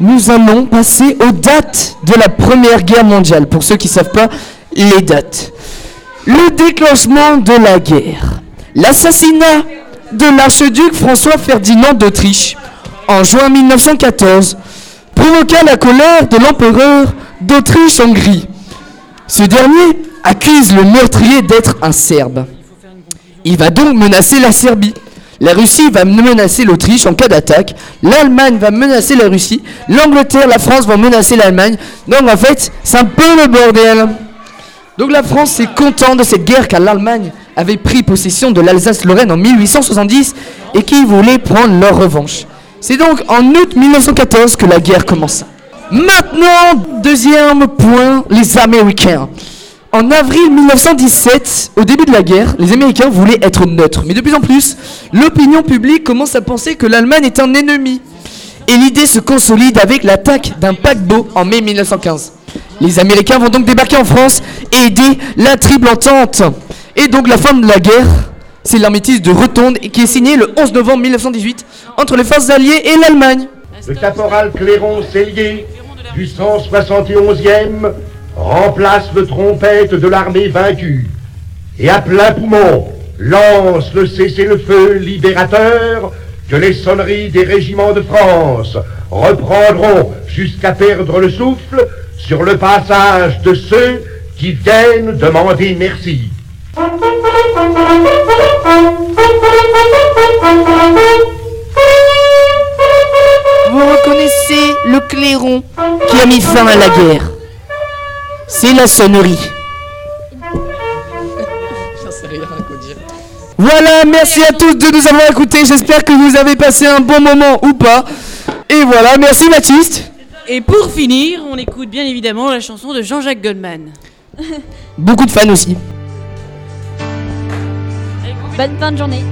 nous allons passer aux dates de la Première Guerre mondiale. Pour ceux qui ne savent pas les dates. Le déclenchement de la guerre. L'assassinat de l'archiduc François Ferdinand d'Autriche en juin 1914 provoqua la colère de l'empereur d'Autriche-Hongrie. Ce dernier accuse le meurtrier d'être un Serbe. Il va donc menacer la Serbie. La Russie va menacer l'Autriche en cas d'attaque. L'Allemagne va menacer la Russie. L'Angleterre, la France vont menacer l'Allemagne. Donc en fait, c'est un peu le bordel. Donc la France est contente de cette guerre car l'Allemagne avait pris possession de l'Alsace-Lorraine en 1870 et qui voulait prendre leur revanche. C'est donc en août 1914 que la guerre commença. Maintenant, deuxième point, les Américains. En avril 1917, au début de la guerre, les Américains voulaient être neutres. Mais de plus en plus, l'opinion publique commence à penser que l'Allemagne est un ennemi. Et l'idée se consolide avec l'attaque d'un paquebot en mai 1915. Les Américains vont donc débarquer en France et aider la triple entente. Et donc la fin de la guerre, c'est l'armistice de Rotonde qui est signé le 11 novembre 1918 entre les forces alliées et l'Allemagne. Le caporal Clairon Cellier du 171e remplace le trompette de l'armée vaincue et à plein poumon lance le cessez-le-feu libérateur que les sonneries des régiments de France reprendront jusqu'à perdre le souffle sur le passage de ceux qui viennent demander merci. Vous reconnaissez le clairon qui a mis fin à la guerre. C'est la sonnerie. Voilà, merci à tous de nous avoir écoutés. J'espère que vous avez passé un bon moment ou pas. Et voilà, merci Baptiste. Et pour finir, on écoute bien évidemment la chanson de Jean-Jacques Goldman. Beaucoup de fans aussi. Bonne fin de journée.